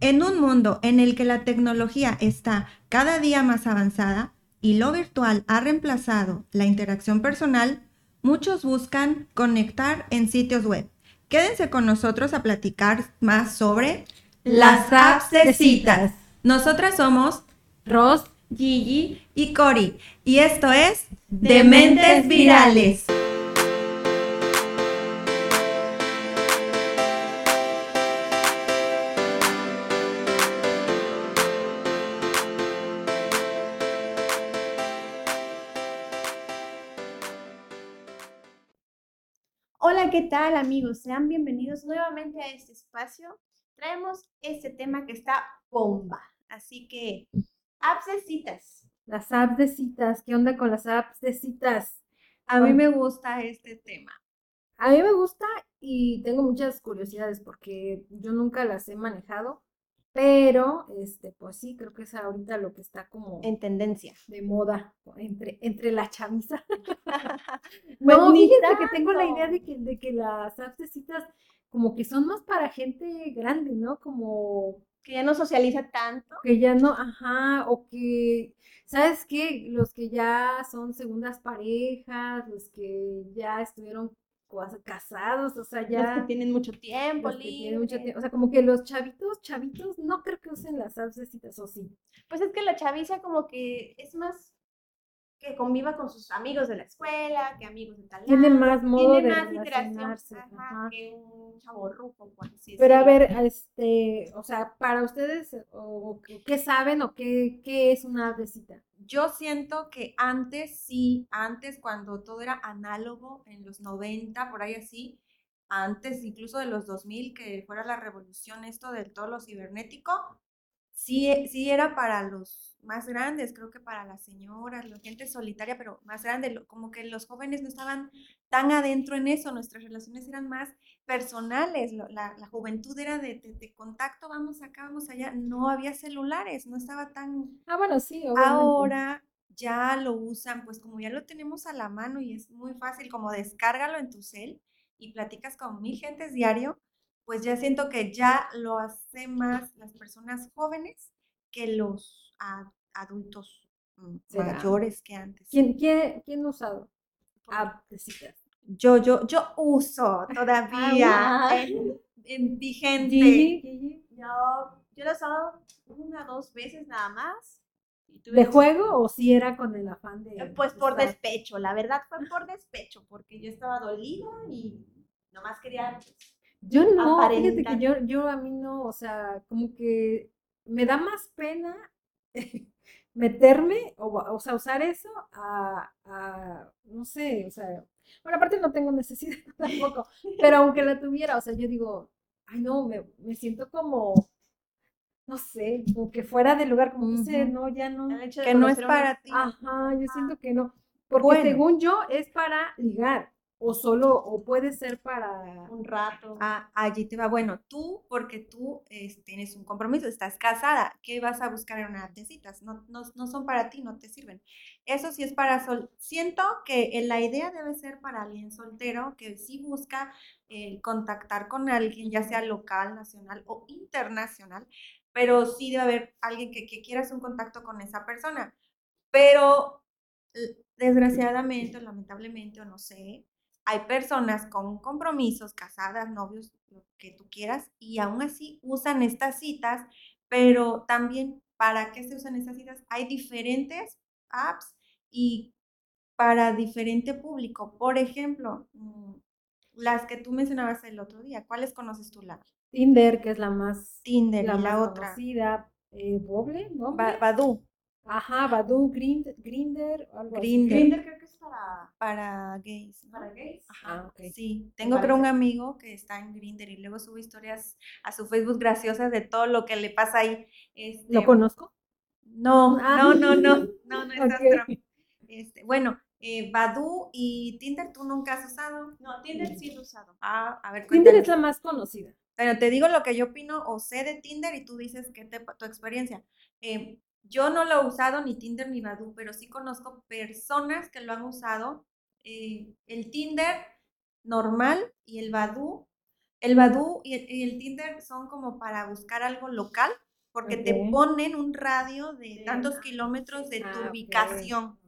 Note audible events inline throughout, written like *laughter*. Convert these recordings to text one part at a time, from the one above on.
En un mundo en el que la tecnología está cada día más avanzada y lo virtual ha reemplazado la interacción personal, muchos buscan conectar en sitios web. Quédense con nosotros a platicar más sobre las apps de citas. Nosotras somos Ros, Gigi y Cori y esto es Dementes Virales. Hola, ¿qué tal amigos? Sean bienvenidos nuevamente a este espacio. Traemos este tema que está bomba. Así que, apps de citas. Las apps de citas, ¿qué onda con las apps de citas? A mí me gusta este tema. A mí me gusta y tengo muchas curiosidades porque yo nunca las he manejado, pero este, pues sí, creo que es ahorita lo que está como En tendencia. de moda entre, entre la chaviza. *laughs* Pues no, ni fíjate que tengo la tanto. idea de que, de que las citas como que son más para gente grande, ¿no? Como Que ya no socializa tanto. que ya no, ajá, o que, ¿sabes qué? Los que ya son segundas parejas, los que ya estuvieron casados, o sea, Los ya que tienen mucho tiempo los que tienen mucho tiempo, o sea, como que los chavitos, chavitos, no creo que usen las apps de citas, o sí. Pues es que la chaviza como que es más que conviva con sus amigos de la escuela, que amigos de tal Tiene más modo tiene de más interacción relacionarse, ajá, ajá. que un chavo por así Pero a ver, este, o sea, para ustedes, o, qué saben o qué, qué es una app de cita? Yo siento que antes sí, antes cuando todo era análogo, en los 90, por ahí así, antes incluso de los 2000, que fuera la revolución esto de todo lo cibernético, sí, e- sí era para los más grandes, creo que para las señoras, la gente solitaria, pero más grande, lo- como que los jóvenes no estaban tan adentro en eso, nuestras relaciones eran más personales, la, la juventud era de, de- de contacto, vamos acá, vamos allá, no había celulares, no estaba tan Ah, bueno, sí, obviamente. Ahora ya lo usan, pues como ya lo tenemos a la mano y es muy fácil, como descárgalo en tu cel y platicas con mil gentes diario, pues ya siento que ya lo hace más las personas jóvenes que los a- adultos mm, ¿Será? mayores que antes. ¿Quién, quién, quién ha usado citas? Yo, yo, yo uso *laughs* todavía Ah, en, en vigente. Gigi, Gigi, Yo, yo lo he usado una dos veces nada más. ¿De juego o si era con el afán de Eh, Pues por estar? despecho, la verdad fue por despecho, porque yo estaba dolida y nomás quería pues, Yo no, fíjate que yo, yo a mí no, o sea, como que me da más pena *laughs* meterme, o, o sea, usar eso a, a, no sé, o sea, bueno, aparte no tengo necesidad *laughs* tampoco, pero *laughs* aunque la tuviera, o sea, yo digo, ay no, me, me siento como, no sé, como que fuera de lugar, como que sé, no, ya no, Que no es para ti. ajá, yo siento que no, porque Bueno. según yo es para ligar, o solo, o puede ser para... un rato. Ah, allí te va. Bueno, tú, porque tú es- tienes un compromiso, estás casada, ¿qué vas a buscar en una app de citas? No, no, no son para ti, no te sirven. Eso sí es para sol. Siento que eh, la idea debe ser para alguien soltero que sí busca eh, contactar con alguien, ya sea local, nacional o internacional, pero sí debe haber alguien que, que quiera hacer un contacto con esa persona. Pero desgraciadamente, o lamentablemente, o no sé, hay personas con compromisos, casadas, novios, lo que tú quieras, y aún así usan estas citas, pero también, ¿para qué se usan estas citas? Hay diferentes apps y para diferente público. Por ejemplo, mm, las que tú mencionabas el otro día, ¿cuáles conoces tú? La Tinder, que es la más, Tinder la y la más otra, conocida, eh, Bumble. Ba- Badoo, Ajá, Badoo, Grind- Grinder, algo así. Grindr, Grindr creo que es para, para gays. ¿no? para gays. Ajá, Ah, ok. sí. Tengo creo un amigo que está en Grindr y luego sube historias a su Facebook graciosas de todo lo que le pasa ahí. Este, ¿Lo conozco? No, Ah. no, no, no, no, no es Ok. astro. Este, bueno, eh, Badoo y Tinder tú nunca has usado. No, Tinder sí lo he usado. Ah, a ver, Tinder es cuéntame. la más conocida. Bueno, te digo lo que yo opino o sé de Tinder y tú dices que te, tu experiencia. Eh, yo no lo he usado ni Tinder ni Badoo, pero sí conozco personas que lo han usado. Eh, el Tinder normal y el Badoo El Badoo y el, y el Tinder son como para buscar algo local, porque te ponen un radio de tantos kilómetros de tu Ah, ubicación.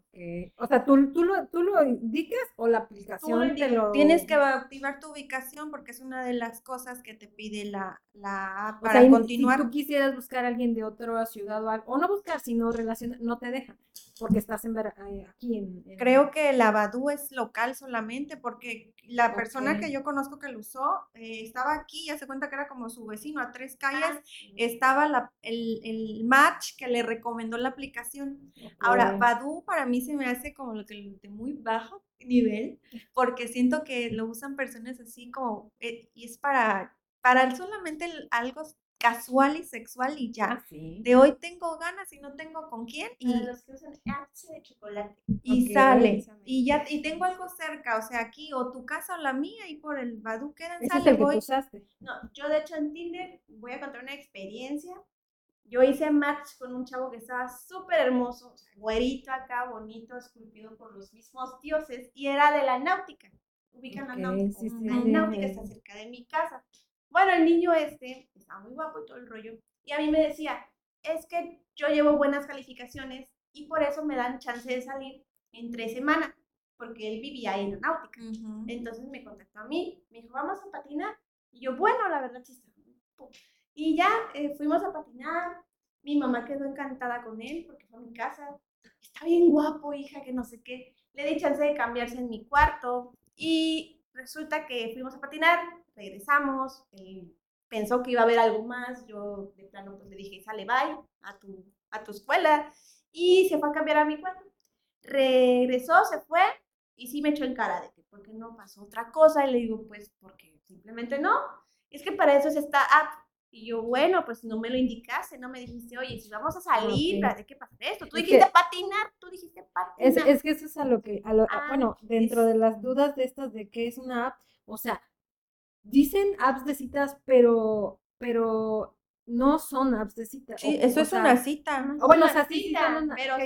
O sea, ¿tú, tú, lo, ¿tú lo indicas o la aplicación te lo... Tienes que activar tu ubicación porque es una de las cosas que te pide la, la app O para sea, continuar. si tú quisieras buscar a alguien de otra ciudad o algo, o no buscar, sino relacionar, no te dejan, porque estás en, eh, aquí en, en- Creo que la Badoo es local solamente porque la persona que yo conozco que lo usó eh, estaba aquí, ya se cuenta que era como su vecino a tres calles, Ah, estaba la- el, el match que le recomendó la aplicación. Ahora. Badoo para mí se me hace como lo que de muy bajo nivel, porque siento que lo usan personas así como, eh, y es para, para solamente el- algo casual y sexual y ya. Ah, sí. De hoy tengo ganas y no tengo con quién y, Para los que usan de chocolate. y sale. Y ya y tengo algo cerca, o sea, aquí o tu casa o la mía y por el Badoo quedan, Ese es sale, el que voy. tú. No, yo de hecho en Tinder voy a contar una experiencia. Yo hice match con un chavo que estaba súper hermoso, o sea, güerito acá, bonito, esculpido por los mismos dioses, y era de la náutica. Ubican Ok, la náutica. sí, sí, la náutica está cerca de mi casa. Bueno, el niño este estaba muy guapo y todo el rollo. Y a mí me decía, es que yo llevo buenas calificaciones y por eso me dan chance de salir en tres semanas, porque él vivía en la náutica. Entonces me contactó a mí, me dijo, vamos a patinar. Y yo, bueno, la verdad sí está. Y ya eh, fuimos a patinar. Mi mamá quedó encantada con él porque fue a mi casa. Está bien guapo, hija, que no sé qué. Le di chance de cambiarse en mi cuarto. Y resulta que fuimos a patinar, regresamos. Él pensó que iba a haber algo más. Yo de plano pues le dije, sale, bye a tu, a tu escuela. Y se fue a cambiar a mi cuarto. Regresó, se fue y sí me echó en cara de que por qué no pasó otra cosa. Y le digo, pues porque simplemente no. Es que para eso es esta app. Y yo, bueno, pues no me lo indicaste, no me dijiste, oye, si vamos a salir, Ok. ¿de qué pasa esto? Tú Es dijiste que- patinar, tú dijiste Es, patinar. es que eso es a lo que, a lo, Ah, bueno, dentro es- de las dudas de estas de qué es una app, o sea, dicen apps de citas, pero, pero no son apps de citas. Sí, o- eso o es sea, una cita. o bueno, o Una sea, sí, sí cita, una- pero.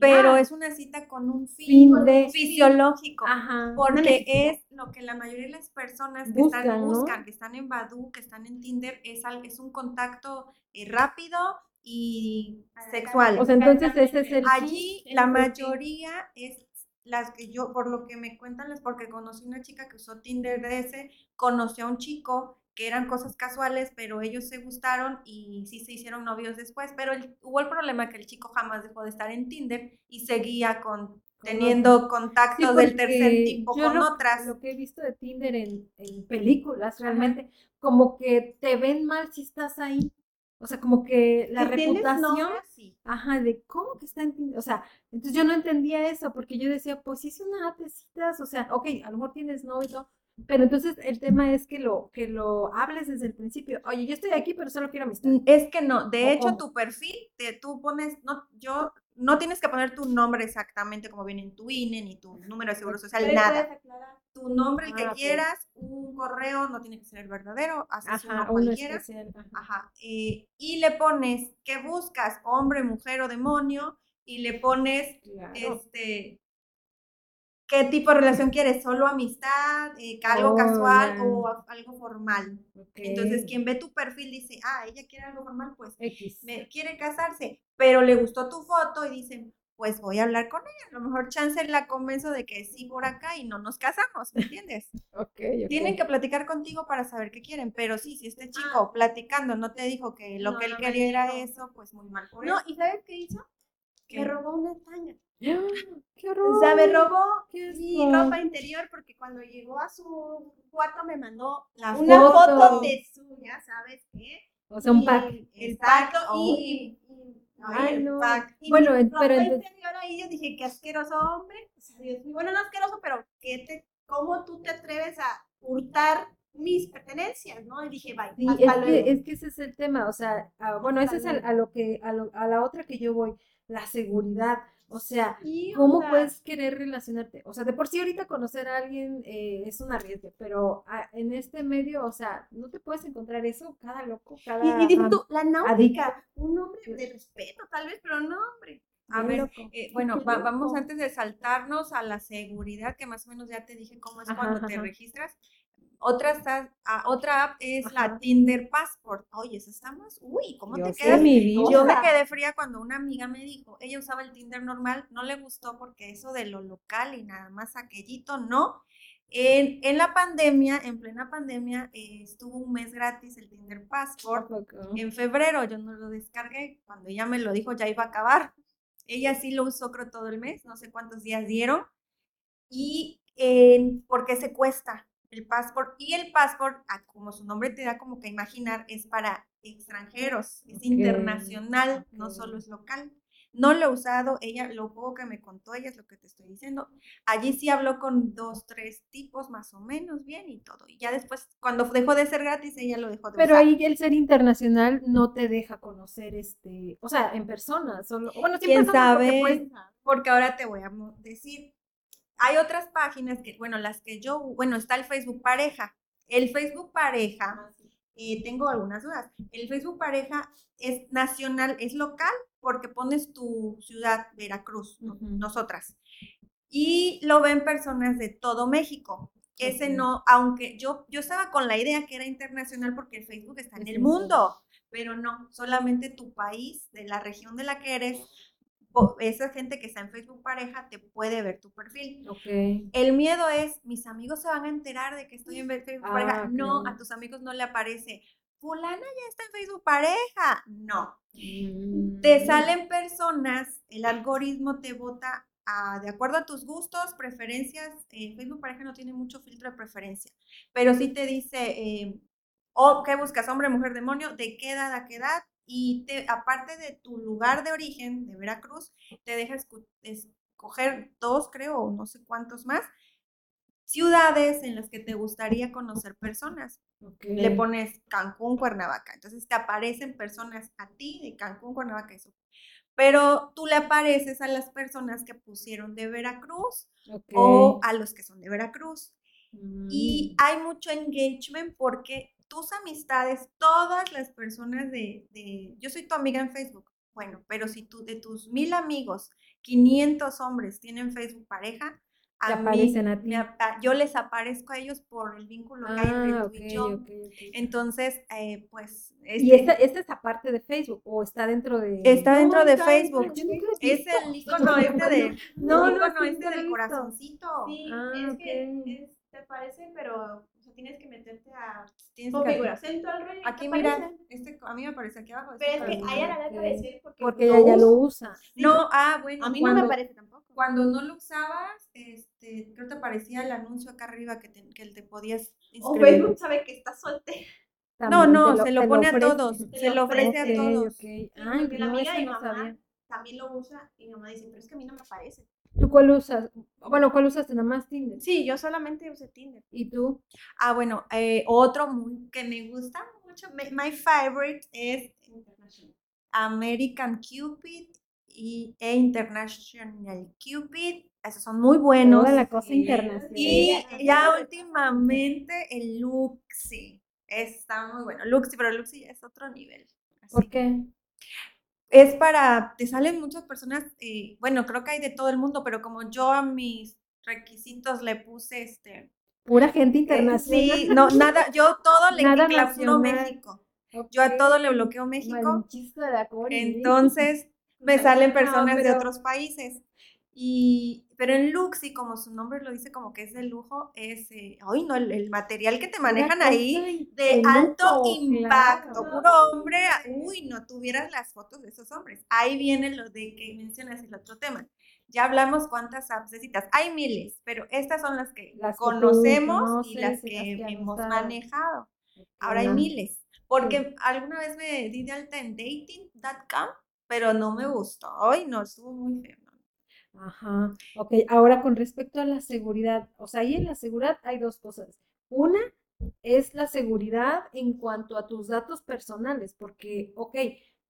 Pero es una cita con un fin, Fin de- fisiológico. Ajá. Porque es lo que la mayoría de las personas que Buscan, están, ¿no? buscan, que están en Badoo, que están en Tinder, es, es un contacto eh, rápido y sexual. O sea, entonces ese es el Allí la mayoría es las que yo, por lo que me cuentan, es porque conocí una chica que usó Tinder DS, conoció a un chico que eran cosas casuales, pero ellos se gustaron y sí se hicieron novios después, pero el- hubo el problema que el chico jamás dejó de estar en Tinder y seguía con teniendo contactos Sí, del tercer tipo yo con lo- otras. Lo que he visto de Tinder en, en películas realmente, como que te ven mal si estás ahí. O sea, como que la Si reputación, ajá, de cómo que está en. O sea, entonces yo no entendía eso, porque yo decía, pues sí es una app de citas, o sea, ok, a lo mejor tienes novio y todo, pero entonces el tema es que lo, que lo hables desde el principio. Oye, yo estoy aquí, pero solo quiero amistad. Mm, Es que no, de ¿O hecho tu perfil, te, tú pones, no, yo, no tienes que poner tu nombre exactamente como viene en tu INE, ni tu número de seguro social, nada. Tu nombre, el que Ah, quieras, un correo, no tiene que ser el verdadero, haces Ajá, uno cualquiera. ajá. Ajá. eh, y le pones que buscas, hombre, mujer o demonio, y le pones, Claro. este, qué tipo de relación quieres, solo amistad, eh, algo Oh, casual o algo formal. Entonces, quien ve tu perfil dice, ah, ella quiere algo formal, pues X. me quiere casarse, pero le gustó tu foto y dicen, pues voy a hablar con ella. A lo mejor chance la convenzo de que sí por acá y no nos casamos, ¿me entiendes? Ok, *laughs* ok. Tienen que platicar contigo para saber qué quieren, pero sí, si este chico platicando no te dijo que lo No, que él no quería era eso, pues muy mal por No, eso. ¿y sabes qué hizo? ¿Qué? Me robó una tanga. ¡Qué horror! O sea, me robó mi ropa interior porque cuando llegó a su cuarto me mandó La una foto. foto de suya, ¿sabes qué? O sea, un pack. El Exacto, pack, y, y- Ay, el no. pack. y Bueno, mi pero ropa entonces- interior ahí yo dije, qué asqueroso hombre. O sea, Dios mío, bueno, no asqueroso, pero ¿qué te, ¿cómo tú te atreves a hurtar mis pertenencias? ¿no? Y dije, bye, Sí, es que, es que ese es el tema, o sea, ah, bueno, ese es a, lo que, a, lo- a la otra que yo voy, la seguridad, o sea, ¿cómo puedes querer relacionarte? O sea, de por sí ahorita conocer a alguien eh, es un arriesgue, pero ah, en este medio, o sea, no te puedes encontrar eso, cada loco, cada... Y, y dices tú, la náutica, un hombre de respeto, tal vez, pero no, hombre. A ver, eh, bueno, va- vamos antes de saltarnos a la seguridad, que más o menos ya te dije cómo es Ajá, cuando te registras. Otra, está- ah, otra app es la Ajá. Tinder Passport. Oye, esa está más. Uy, ¿cómo Yo te quedas? mi vida. Yo me quedé fría cuando una amiga me dijo, ella usaba el Tinder normal, no le gustó porque eso de lo local y nada más aquellito, no. En, en la pandemia, en plena pandemia, eh, estuvo un mes gratis el Tinder Passport. En febrero yo no lo descargué, cuando ella me lo dijo ya iba a acabar. Ella sí lo usó creo todo el mes, no sé cuántos días dieron. Y eh, porque se cuesta el passport. Y el passport, ah, como su nombre te da como que imaginar, es para extranjeros, es Ok, internacional, no ok. solo es local. No lo he usado, ella, lo poco que me contó ella es lo que te estoy diciendo. Allí sí habló con dos, tres tipos más o menos bien y todo. Y ya después, cuando dejó de ser gratis, ella lo dejó de Pero usar. ahí el ser internacional no te deja conocer este, o sea, en persona, solo, bueno, sí ¿Quién persona porque, sabe? pues, Porque ahora te voy a decir, hay otras páginas que, bueno, las que yo, bueno, está el Facebook Pareja. El Facebook Pareja, eh, tengo algunas dudas. El Facebook Pareja es nacional, es local, porque pones tu ciudad, Veracruz, no- Ujú. nosotras. Y lo ven personas de todo México. Ese no, aunque yo, yo estaba con la idea que era internacional porque el Facebook está en el mundo, pero no, solamente tu país, de la región de la que eres, esa gente que está en Facebook pareja te puede ver tu perfil. El miedo es, mis amigos se van a enterar de que estoy en Facebook Ah, pareja. No, a tus amigos no le aparece, fulana ya está en Facebook pareja. No, te Mm, salen personas, el algoritmo te vota a- de acuerdo a tus gustos, preferencias. eh, Facebook pareja no tiene mucho filtro de preferencia, pero sí te dice, eh, o qué buscas, hombre, mujer, demonio, de qué edad a qué edad. Y te, aparte de tu lugar de origen, de Veracruz, te deja escoger dos, creo, o no sé cuántos más, ciudades en las que te gustaría conocer personas ok. le pones Cancún, Cuernavaca. Entonces te aparecen personas a ti de Cancún, Cuernavaca, eso. Pero tú le apareces a las personas que pusieron de Veracruz Ok. o a los que son de Veracruz. Y Mm, hay mucho engagement porque tus amistades, todas las personas de, de- yo soy tu amiga en Facebook, bueno, pero si tú de tus mil amigos, 500 hombres tienen Facebook pareja, mí aparecen a ti. me yo les aparezco a ellos por el vínculo que hay entre Ah, tú y yo. Entonces, eh, pues, ¿Y este, esta, esta es aparte de Facebook o está dentro de...? está dentro de está Facebook. Es el icono *laughs* este de, No, no, este no lo he del corazoncito. Sí, Ah, es que es- te parece, pero tienes que meterte a Tienes que- configuración tu algoritmo. y aquí mira, este, a mí me aparece aquí abajo. Pero este es que a ella le debe aparecer porque, Porque ella ya lo usa. No, ah, bueno. A mí no cuando, me aparece tampoco. Cuando no lo usabas, este, creo que te aparecía el anuncio acá arriba que te, que te podías O inscribir. Facebook sabe que estás soltera. No, También no, se lo pone a ofrece. todos, se lo ofrece a todos. ok. Ay, Porque la no, amiga de mi no mamá sabía. también lo usa y mi mamá dice, pero es que a mí no me aparece. ¿Tú cuál usas? Bueno, ¿cuál usaste? Nada más Tinder. Sí, yo solamente usé Tinder. ¿Y tú? Ah, bueno, eh, otro muy, que me gusta mucho, my, my favorite es American Cupid y, e International Cupid. Esos son muy buenos. Toda la cosa Sí. internacional. Y ya últimamente el Luxi. Está muy bueno. Luxi, pero Luxi es otro nivel. así. ¿Por qué? Es para, te salen muchas personas, eh, bueno, creo que hay de todo el mundo, pero como yo a mis requisitos le puse este. Pura gente eh, internacional. sí, no, nada, yo todo le clausuro. México. Yo a todo le bloqueo México. De la. Entonces *laughs* me salen No, personas de otros países. Y, pero en Luxi, como su nombre lo dice, como que es de lujo, es, eh, ay no, el, el material que te manejan ahí de de alto lujo, impacto, claro. puro hombre, uy, no tuvieras las fotos de esos hombres. Ahí viene lo de que mencionas el otro tema. Ya hablamos cuántas apps de citas. Hay miles, pero estas son las que Las que tú conocemos y las y que, las que hemos manejado. Ahora hay miles. Porque alguna vez me di de alta en dating.com, pero no me gustó. Ay, no, estuvo muy feo. Ajá. Ok, ahora con respecto a la seguridad, o sea, ahí en la seguridad hay dos cosas. Una es la seguridad en cuanto a tus datos personales, porque, ok,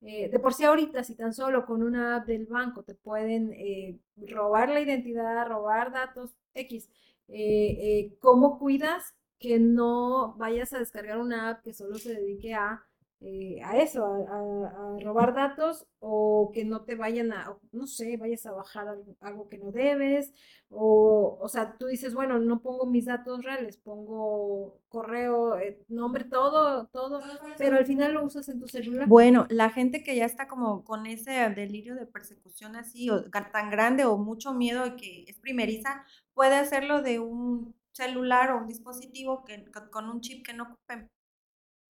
eh, de por sí ahorita, si tan solo con una app del banco te pueden eh, robar la identidad, robar datos X, eh, eh, ¿cómo cuidas que no vayas a descargar una app que solo se dedique a eh, a eso, a, robar datos o que no te vayan a, no sé, vayas a bajar algo, que no debes, o, o sea, tú dices, bueno, no pongo mis datos reales, pongo correo, eh, nombre, todo, todo, pero al final lo usas en tu celular. Bueno, la gente que ya está como con ese delirio de persecución así, o tan grande o mucho miedo que es primeriza, puede hacerlo de un celular o un dispositivo que, con un chip que no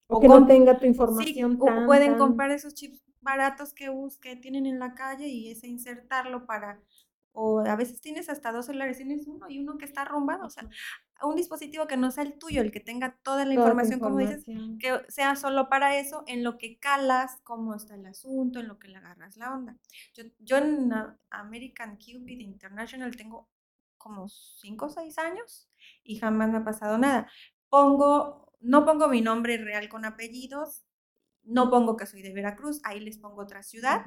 o, que no tenga tu información. o pueden comprar esos chips baratos que, que tienen en la calle y ese insertarlo para, o a veces tienes hasta dos celulares, tienes uno y uno que está arrumbado, o sea, un dispositivo que no sea el tuyo, el que tenga toda la información, como dices, que sea solo para eso, en lo que calas, cómo está el asunto, en lo que le agarras la onda. Yo, yo en American Cupid International tengo como cinco o seis años y jamás me ha pasado nada. Pongo no pongo mi nombre real con apellidos, no pongo que soy de Veracruz, ahí les pongo otra ciudad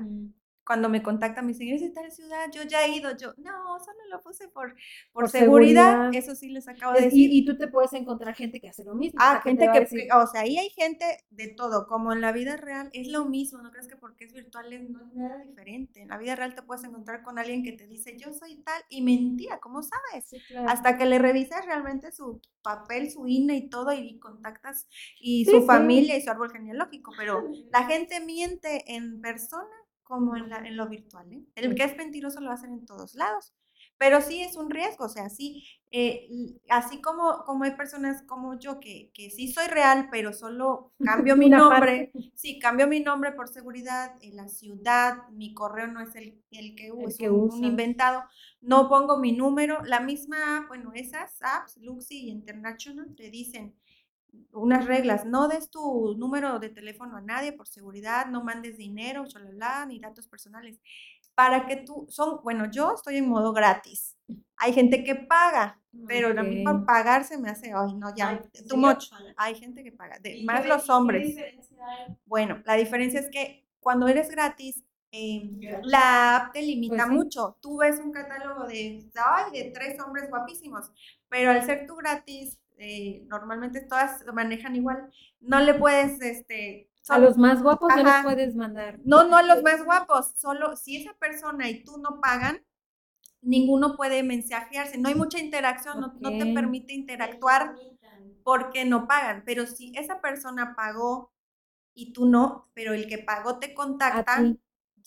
cuando me contactan me dicen, ¿eres tal ciudad? Yo ya he ido, yo, no, solo lo puse por, por, seguridad. eso sí les acabo de decir. Y, tú te puedes encontrar gente que hace lo mismo. Ah, gente que, o sea, ahí hay gente de todo, como en la vida real es lo mismo, no crees que porque es virtual no es nada diferente. En la vida real te puedes encontrar con alguien que te dice, yo soy tal, y mentira, ¿cómo sabes? Hasta que le revisas realmente su papel, su INE y todo, y contactas, y su familia y su árbol genealógico, pero la gente miente en persona como en, la, en lo virtual. ¿eh? El que es mentiroso lo hacen en todos lados. Pero sí es un riesgo, o sea, sí, eh, así como, como hay personas como yo que, que sí soy real, pero solo *laughs* cambio mi nombre, sí, cambio mi nombre por seguridad, en la ciudad, mi correo no es el, el que, uso, es un, inventado, no pongo mi número, la misma bueno, esas apps, Luxi y International, te dicen, unas reglas, no des tu número de teléfono a nadie por seguridad, no mandes dinero, chalala, ni datos personales, para que tú, son, bueno, yo estoy en modo gratis, hay gente que paga, pero a mí por pagar se me hace, ay, no, ya, too much, hay gente que paga, más los hombres. Bueno, la diferencia es que cuando eres gratis, em, la app te limita pues mucho. Tú ves un catálogo de, ay, de tres hombres guapísimos, pero al ser tú gratis, eh, normalmente todas manejan igual, no le puedes, este... a los más guapos no les puedes mandar. No, no a los más guapos, solo si esa persona y tú no pagan, ninguno puede mensajearse, no hay mucha interacción, no, no, te permite interactuar porque no pagan, pero si esa persona pagó y tú no, pero el que pagó te contacta,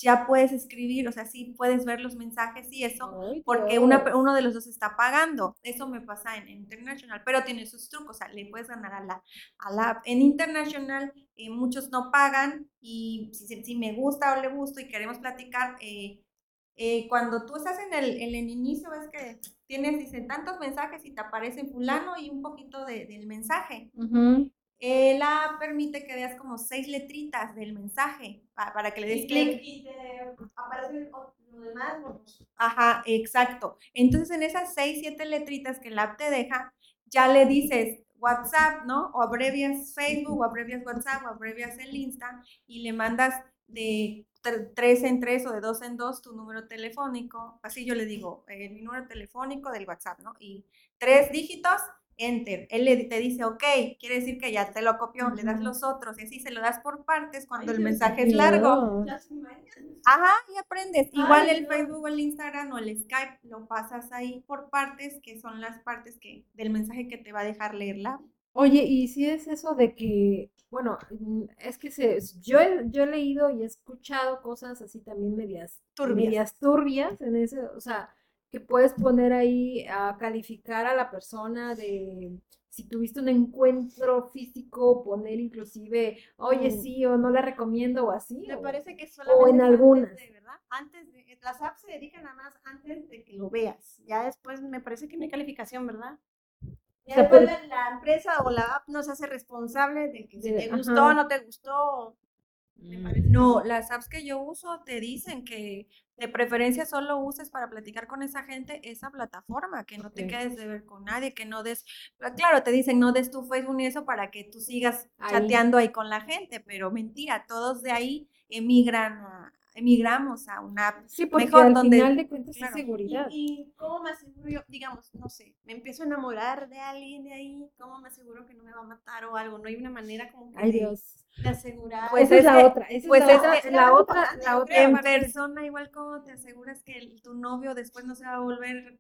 ya puedes escribir, o sea, sí puedes ver los mensajes y eso, porque una, uno de los dos está pagando. Eso me pasa en, International, pero tiene sus trucos, o sea, le puedes ganar a la, a la En International eh, muchos no pagan y si, si, me gusta o le gusto y queremos platicar, eh, eh, cuando tú estás en el, en el inicio, ves que tienes, dicen, tantos mensajes y te aparece fulano y un poquito de, del mensaje. Eh, la permite que veas como seis letritas del mensaje para, que le des clic. Y te aparece lo demás. Ajá, exacto. Entonces en esas seis, siete letritas que la app te deja, ya le dices WhatsApp, ¿no? O abrevias Facebook, o abrevias WhatsApp, o abrevias el Insta y le mandas de tres en tres o de dos en dos tu número telefónico. Así yo le digo, eh, mi número telefónico del WhatsApp, ¿no? Y tres dígitos enter. Él le, te dice, ok, quiere decir que ya te lo copió, le das los otros y así se lo das por partes cuando el mensaje es largo. Ajá, y aprendes. Igual el Facebook, el Instagram o el Skype lo pasas ahí por partes, que son las partes que del mensaje que te va a dejar leerla. Oye, y si es eso de que, bueno, mm, es que se, yo, he, yo he leído y he escuchado cosas así también medias turbias, medias turbias en ese, o sea, que puedes poner ahí a calificar a la persona de si tuviste un encuentro físico, poner inclusive, oye, mm. sí, o no la recomiendo, o así. Me parece que solamente o en algunas. Antes de, ¿verdad? Antes de, las apps se dedican nada más antes de que lo veas. Ya después me parece que no hay calificación, ¿verdad? Ya después la, empresa o la app no se hace responsable de que si te gustó o no te gustó. Mm. No, las apps que yo uso te dicen que de preferencia solo uses para platicar con esa gente esa plataforma, que no te quedes de ver con nadie, que no des, ah, claro, te dicen no des tu Facebook ni eso para que tú sigas chateando ahí con la gente, pero mentira, todos de ahí emigran a, emigramos a una app Sí, porque mejor al donde- final de cuentas claro. es seguridad. ¿Y, y cómo me aseguro yo? Digamos, no sé, me empiezo a enamorar de alguien de ahí, ¿cómo me aseguro que no me va a matar o algo? No hay una manera como que Ay, de, Dios. de asegurar. Pues esa es, la otra. Esa pues es la es otra. que- la otra, la otra en persona, igual como te aseguras que el- tu novio después no se va a volver,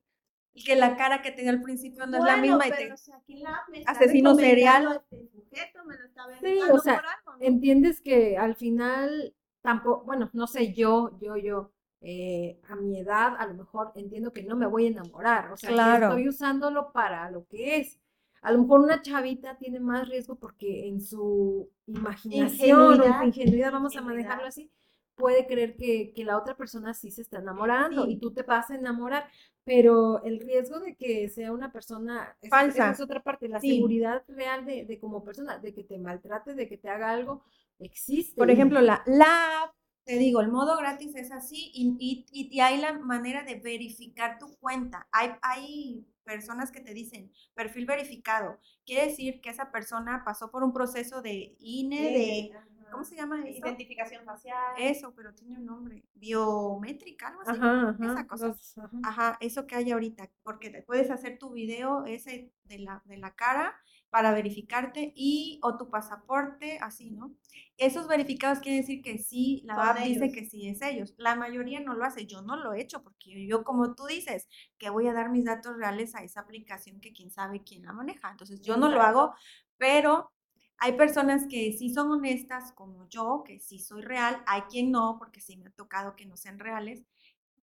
que la cara que te dio al principio no es la misma y te... o sea, aquí la me está Asesino serial. este sujeto, me lo está Sí, o sea, por algo, ¿no? entiendes que al final tampoco, bueno, no sé, yo, yo, yo, eh, a mi edad, a lo mejor entiendo que no me voy a enamorar, o sea, Claro. estoy usándolo para lo que es. A lo mejor una chavita tiene más riesgo porque en su imaginación o en su Ingenuidad, ingenuidad, vamos a ingenuidad. manejarlo así, puede creer que, que la otra persona sí se está enamorando Sí. y tú te vas a enamorar, pero el riesgo de que sea una persona Falsa. es otra parte, la Sí. seguridad real de, de como persona, de que te maltrate, de que te haga algo, existe. Por ejemplo, la, la app, te digo, el modo gratis es así y, y, y- y hay la manera de verificar tu cuenta. Hay, hay personas que te dicen perfil verificado. Quiere decir que esa persona pasó por un proceso de INE, de... Ajá. ¿Cómo se llama eso? Identificación facial. Eso, pero tiene un nombre. Biométrica, algo así. Ajá, ajá, esa cosa. los-. Ajá, eso que hay ahorita, porque te puedes hacer tu video ese de la, de la cara para verificarte y o tu pasaporte, así, ¿no? Esos verificados quiere decir que sí, la app dice que sí es ellos. La mayoría no lo hace, yo no lo he hecho porque yo, como tú dices, que voy a dar mis datos reales a esa aplicación que quién sabe quién la maneja. Entonces, yo no lo hago, pero hay personas que sí son honestas, como yo, que sí soy real. Hay quien no, porque sí me ha tocado que no sean reales.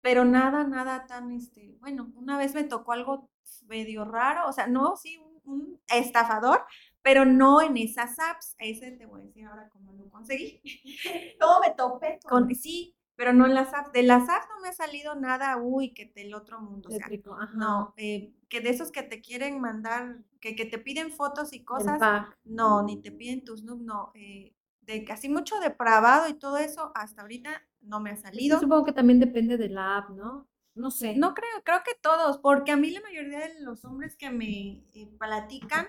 Pero nada, nada tan, este, bueno, una vez me tocó algo medio raro, o sea, no, sí, un, estafador, pero no en esas apps. Ese te voy a decir ahora cómo lo conseguí. *laughs* ¿Cómo me topé? Con, sí, pero no en las apps. De las apps no me ha salido nada, uy, que del otro mundo. O sea, no, eh, que de esos que te quieren mandar, que, que te piden fotos y cosas, no, ni te piden tus nudes, no. eh, de casi mucho depravado y todo eso, hasta ahorita no me ha salido. supongo que también depende de la app, ¿no? No sé. No creo, creo que todos, porque a mí la mayoría de los hombres que me eh, platican,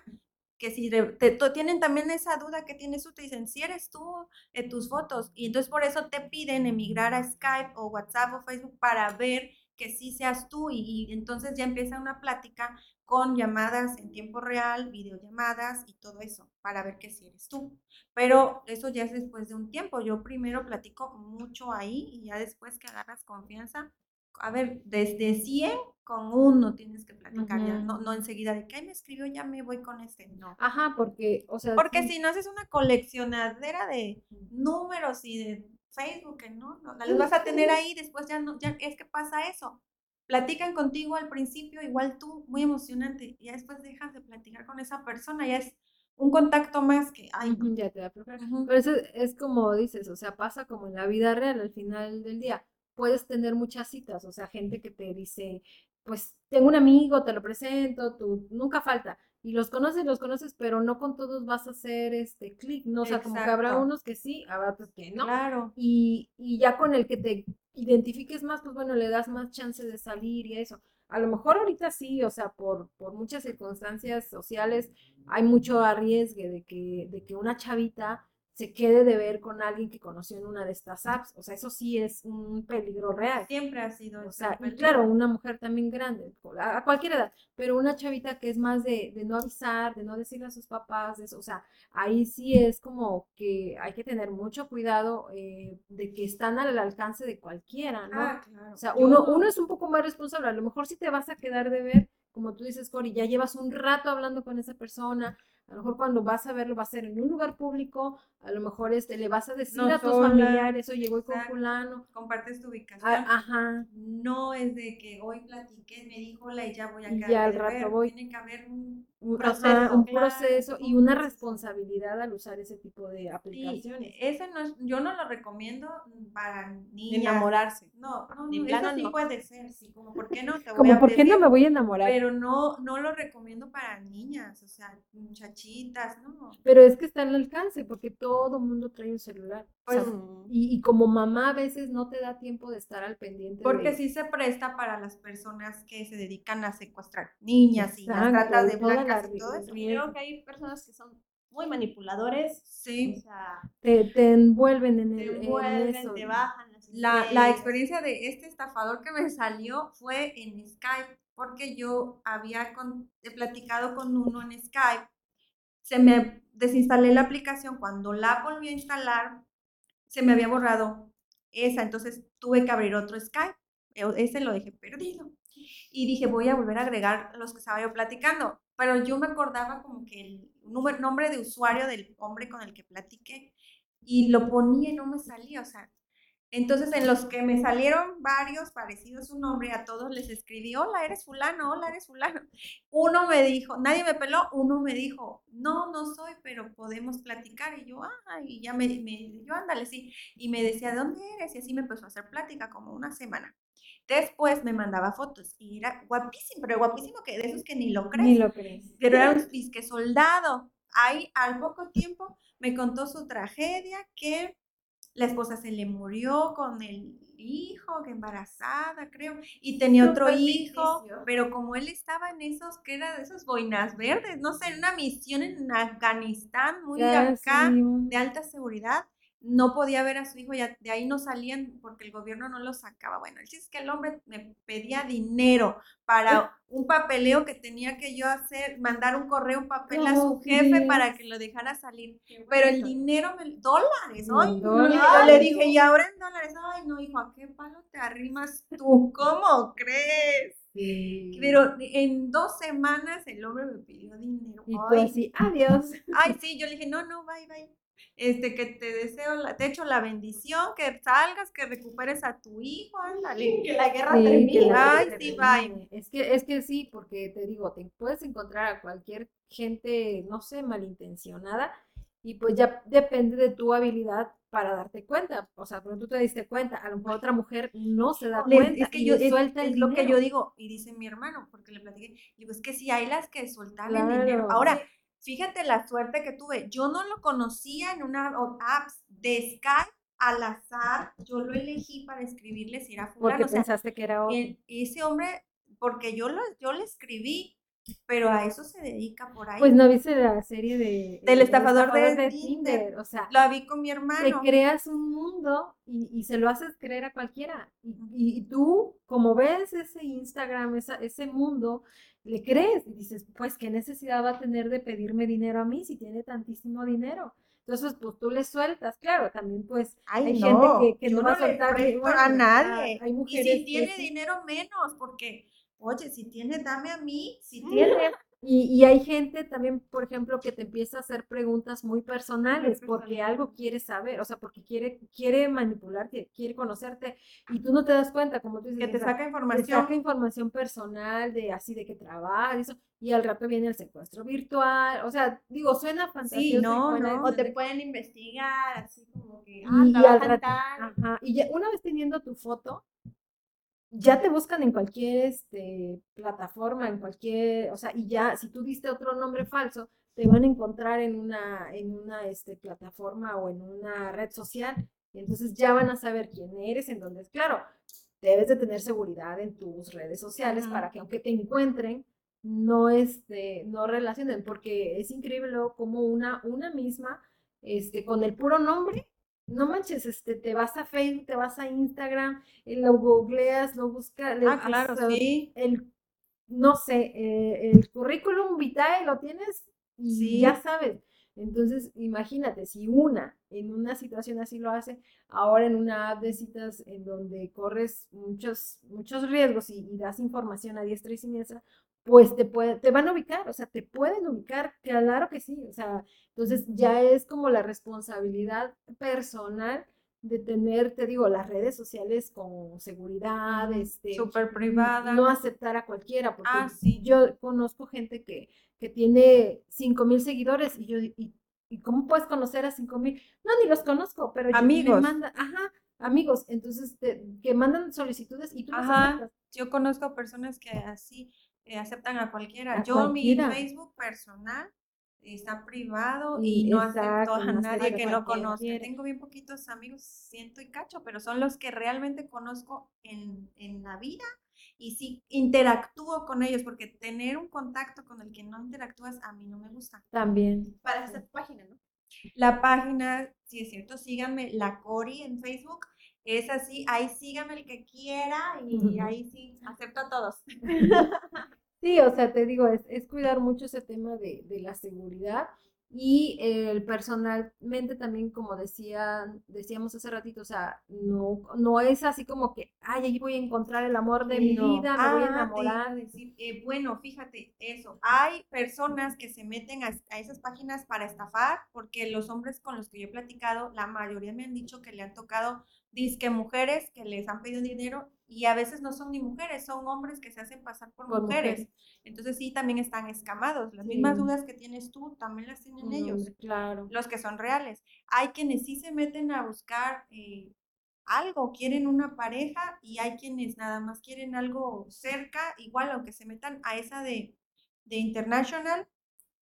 que si te, tienen también esa duda que tienes tú, te dicen, si eres tú, eh, tus fotos, y entonces por eso te piden emigrar a Skype o WhatsApp o Facebook para ver que sí seas tú, y, y entonces ya empieza una plática con llamadas en tiempo real, videollamadas y todo eso, para ver que sí eres tú. Pero eso ya es después de un tiempo. Yo primero platico mucho ahí y ya después que agarras confianza, a ver, desde 100 con uno tienes que platicar, ya, no, no enseguida de que "Ay, me escribió, ya me voy con este, no. Ajá, porque, o sea, Porque sí, si no haces una coleccionadera de números y de Facebook, no, no, las vas a tener ahí, después ya no, ya es que pasa eso. Platican contigo al principio, igual tú, muy emocionante, y ya después dejas de platicar con esa persona, ya es un contacto más que, ay, no. ya te da. Pero eso es, es como dices, o sea, pasa como en la vida real, al final del día. Puedes tener muchas citas, o sea, gente que te dice, pues tengo un amigo, te lo presento, tú nunca falta. Y los conoces, los conoces, pero no con todos vas a hacer este clic, ¿no? O sea, como que habrá unos que sí, habrá otros que no. Claro. Y, y ya con el que te identifiques más, pues bueno, le das más chance de salir y eso. A lo mejor ahorita sí, o sea, por, por muchas circunstancias sociales, hay mucho arriesgue de que, de que una chavita se quede de ver con alguien que conoció en una de estas apps. O sea, eso sí es un peligro real. Siempre ha sido O ese sea, y claro, una mujer también grande, a cualquier edad, pero una chavita que es más de, de no avisar, de no decirle a sus papás, de eso, o sea, ahí sí es como que hay que tener mucho cuidado eh, de que están al alcance de cualquiera, ¿no? Ah, claro. O sea, uno, no- uno es un poco más responsable, a lo mejor si te vas a quedar de ver, como tú dices, Cori, ya llevas un rato hablando con esa persona, a lo mejor cuando vas a verlo va a ser en un lugar público, a lo mejor este, le vas a decir No a tus familiares, oye, voy con fulano, compartes tu ubicación. Ah, ajá, no es de que hoy platiqué, me dijo hola y ya voy a quedar ya al rato ver. voy. Tiene que haber un un, proceso, ajá, un claro, proceso y un una responsabilidad al usar ese tipo de Sí, aplicaciones. ese no es, yo no lo recomiendo para niñas. Enamorarse. No, no, De no, eso sí no. puede ser, sí, como por qué no te *laughs* voy Como, a ¿por qué no me voy a enamorar? Pero no, no lo recomiendo para niñas, o sea, no. Pero es que está al alcance, porque todo mundo trae un celular. O sea, y, y como mamá a veces no te da tiempo de estar al pendiente. Porque de- sí se presta para las personas que se dedican a secuestrar niñas y las tratas de blancas y todo eso. Creo que hay personas que son muy manipuladores. Sí. O sea, te, te envuelven en, te el, en envuelven, eso. te bajan La, la experiencia de este estafador que me salió fue en Skype, porque yo había con, he platicado con uno en Skype, se me desinstalé la aplicación, cuando la volví a instalar, se me había borrado esa, entonces tuve que abrir otro Skype, e, ese lo dejé perdido. Y dije, voy a volver a agregar los que estaba yo platicando, pero yo me acordaba como que el número, nombre de usuario del hombre con el que platiqué y lo ponía y no me salía, o sea, entonces, en los que me salieron varios parecidos a su nombre, a todos les escribí, hola, eres fulano, hola, eres fulano. Uno me dijo, nadie me peló, uno me dijo, no, no soy, pero podemos platicar. Y yo, ah, y ya me, me yo, ándale, sí. Y me decía, ¿de dónde eres? Y así me empezó a hacer plática como una semana. Después me mandaba fotos y era guapísimo, pero guapísimo que de esos que ni lo crees. Ni lo crees. Pero era un disque soldado. Ahí al poco tiempo me contó su tragedia que la esposa se le murió con el hijo, que embarazada, creo, y tenía otro hijo, pero como él estaba en esos, que era de esos boinas verdes, no sé, en una misión en Afganistán, muy acá, de alta seguridad, no podía ver a su hijo, ya de ahí no salían porque el gobierno no lo sacaba. Bueno, el es que el hombre me pedía dinero para un papeleo que tenía que yo hacer, mandar un correo, un papel a su jefe para que lo dejara salir. Pero el dinero, dólares, ¿no? Yo le dije, y ahora en dólares, ay, no, hijo, ¿a qué palo te arrimas tú? ¿Cómo crees? Pero en dos semanas el hombre me pidió dinero. Y adiós. *laughs* Ay, sí, yo le dije, no, no, bye, bye este, que te deseo, la, te echo la bendición, que salgas, que recuperes a tu hijo, ándale. Que la guerra termine. Ay, sí, bye. Es que, es que sí, porque te digo, te puedes encontrar a cualquier gente, no sé, malintencionada, y pues ya depende de tu habilidad para darte cuenta. O sea, cuando tú te diste cuenta, a lo mejor otra mujer no se da cuenta. Es que yo, suelta es, lo que yo digo, y dice mi hermano, porque le platiqué, digo, es que si hay las que sueltan el dinero. Ahora, Fíjate la suerte que tuve. Yo no lo conocía en una app de Skype al azar. Yo lo elegí para escribirle si era fulano. Porque pensaste que era otro. Ese hombre, porque yo, lo, yo le escribí, pero a eso se dedica por ahí. Pues no viste la serie de... Del estafador, de, Tinder. O sea, la vi con mi hermano. Te creas un mundo y, se lo haces creer a cualquiera. Y, tú, como ves ese Instagram, ese mundo, le crees y dices, pues, ¿qué necesidad va a tener de pedirme dinero a mí si tiene tantísimo dinero? Entonces, pues tú le sueltas, claro, también pues hay gente que, no va a soltar a nadie. Hay mujeres y si tiene dinero menos, porque, oye, si tiene, dame a mí, si tiene, y, hay gente también, por ejemplo, que te empieza a hacer preguntas muy personales porque algo quiere saber, o sea, porque quiere, quiere manipularte, quiere conocerte y tú no te das cuenta, como tú dices. Que te saca información. Te saca información personal de así de que trabaja, eso, y al rato viene el secuestro virtual, o sea, digo, suena fantástico. Sí, no, no. O te pueden investigar, así como que, ah, y, al rato, ajá, y ya, una vez teniendo tu foto, ya te buscan en cualquier este, plataforma, en cualquier, o sea, y ya, si tú diste otro nombre falso, te van a encontrar en una, en una este, plataforma o en una red social, y entonces ya van a saber quién eres, en dónde es. Claro, debes de tener seguridad en tus redes sociales para que aunque te encuentren, no, este, no relacionen, porque es increíble como una, una misma, este, con el puro nombre, no manches, este, te vas a Facebook, te vas a Instagram, eh, lo googleas, lo buscas. Ah, claro, sí. El, no sé, eh, el currículum vitae lo tienes y ya sabes. Entonces, imagínate, si una en una situación así lo hace, ahora en una app de citas en donde corres muchos, muchos riesgos y, y das información a diestra y siniestra, pues te, puede, te van a ubicar, o sea, te pueden ubicar, claro que sí, o sea, entonces ya es como la responsabilidad personal de tener, te digo, las redes sociales con seguridad, este, súper privada. No aceptar a cualquiera, porque ah, sí. yo conozco gente que, que tiene cinco mil seguidores y yo, y, cómo puedes conocer a cinco mil? No, ni los conozco, pero amigos. Me ajá, amigos, entonces que mandan solicitudes y tú ajá. Yo conozco personas que así eh, aceptan a cualquiera. Yo mi Facebook personal está privado y, no acepto a nadie que no conozca. Tengo bien poquitos amigos, siento y cacho, pero son los que realmente conozco en, en la vida y sí interactúo con ellos, porque tener un contacto con el que no interactúas a mí no me gusta. También. Para hacer página, ¿no? La página, sí es cierto, síganme, la Cori en Facebook Es así, ahí sígame el que quiera y ahí sí, acepto a todos. *laughs* Sí, o sea, te digo, es, es cuidar mucho ese tema de, de la seguridad y el personalmente también, como decía, decíamos hace ratito, o sea, no, no es así como que, ay, ahí voy a encontrar el amor de mi vida, me voy a Ah, a enamorar. decir, eh, bueno, fíjate, eso. Hay personas que se meten a, a esas páginas para estafar, porque los hombres con los que yo he platicado, la mayoría me han dicho que le han tocado disque mujeres que les han pedido dinero y a veces no son ni mujeres, son hombres que se hacen pasar por, Por mujeres. mujeres. Entonces sí, también están escamados. Las Sí. mismas dudas que tienes tú también las tienen ellos Claro. los que son reales. Hay quienes sí se meten a buscar eh, algo, quieren una pareja y hay quienes nada más quieren algo cerca, igual aunque se metan a esa de, de International,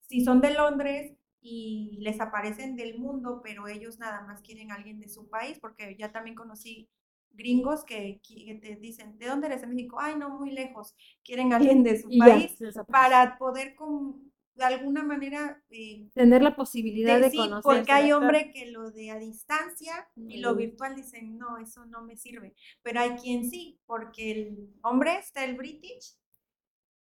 si son de Londres y les aparecen del mundo, pero ellos nada más quieren a alguien de su país, porque ya también conocí gringos que, que te dicen, ¿de dónde eres? De México, ay, no, muy lejos, quieren a alguien de su *laughs* Y ya, país desaparece. para poder con, de alguna manera eh, Tener la posibilidad de- de sí, conocer. porque hay hombres que lo de a distancia y lo Mm. virtual dicen, no, eso no me sirve. Pero hay quien sí, porque el hombre está el British,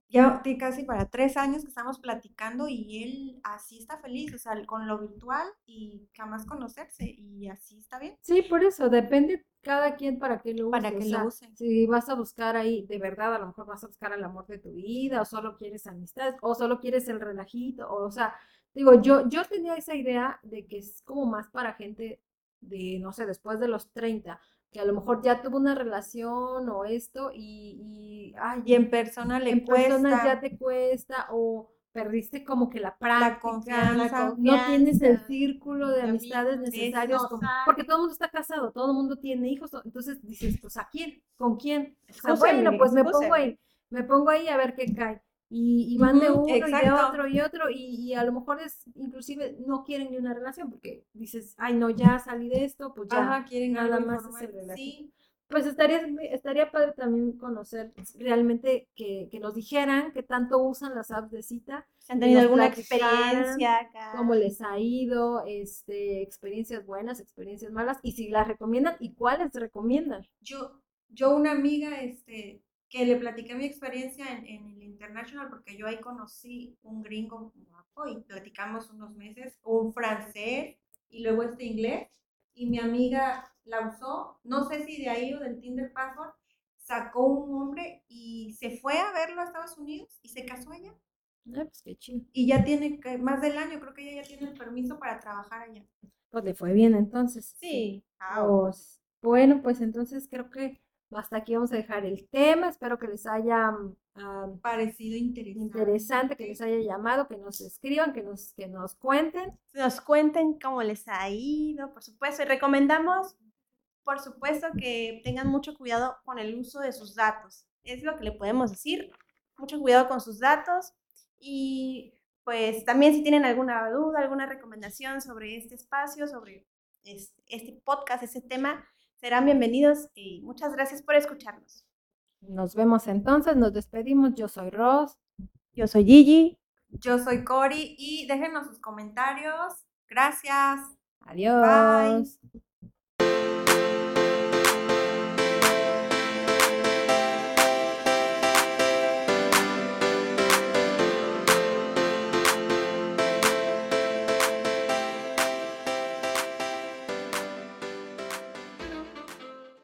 ya tiene casi para tres años que estamos platicando y él así está feliz, o sea, con lo virtual y jamás conocerse y así está bien. Sí, por eso, depende cada quien para qué lo use. Para o que lo use. Si vas a buscar ahí, de verdad, a lo mejor vas a buscar el amor de tu vida, o solo quieres amistades, o solo quieres el relajito, o, o sea, digo, yo, yo tenía esa idea de que es como más para gente de, no sé, después de los 30, que a lo mejor ya tuvo una relación o esto y, y, ay, Y en persona le en cuesta. personas ya te cuesta o perdiste como que la práctica, confianza. no tienes el círculo de amistades necesarios, porque todo el mundo está casado, todo el mundo tiene hijos, entonces dices, pues ¿a quién? ¿Con quién? O sea, Excúsenme, bueno, pues me pongo ahí, me pongo ahí a ver qué cae. Y, y van de uno y de exacto. otro y otro, y, y a lo mejor es, inclusive no quieren ni una relación, porque dices, ay no, ya salí de esto, pues ya. Ajá, quieren nada más el relajito. Sí, Pues estaría, estaría padre también conocer realmente que, que nos dijeran qué tanto usan las apps de cita, han tenido alguna experiencia acá. cómo les ha ido, este, experiencias buenas, experiencias malas, y si las recomiendan y cuáles recomiendan. yo, yo una amiga, este, que le platiqué mi experiencia en, en el International, porque yo ahí conocí un gringo guapo y platicamos unos meses, un francés y luego este inglés, y mi amiga la usó, no sé si de ahí o del Tinder Password, sacó un hombre y se fue a verlo a Estados Unidos y se casó allá. Ah, pues qué chido. Y ya tiene más del año, creo que ella ya tiene el permiso para trabajar allá. Pues le fue bien entonces. Sí. Pues, bueno, pues entonces creo que hasta aquí vamos a dejar el tema. Espero que les haya mm, Parecido interesante. interesante, que les haya llamado, que nos escriban, que nos, que nos cuenten. nos cuenten cómo les ha ido, por supuesto, y recomendamos, por supuesto, que tengan mucho cuidado con el uso de sus datos. Es lo que le podemos decir. Mucho cuidado con sus datos y pues también si tienen alguna duda, alguna recomendación sobre este espacio, sobre este, este podcast, este tema, serán bienvenidos y muchas gracias por escucharnos. Nos vemos entonces, nos despedimos. Yo soy Ros. Yo soy Gigi. Yo soy Cori y déjenos sus comentarios. Gracias. Adiós. Bye.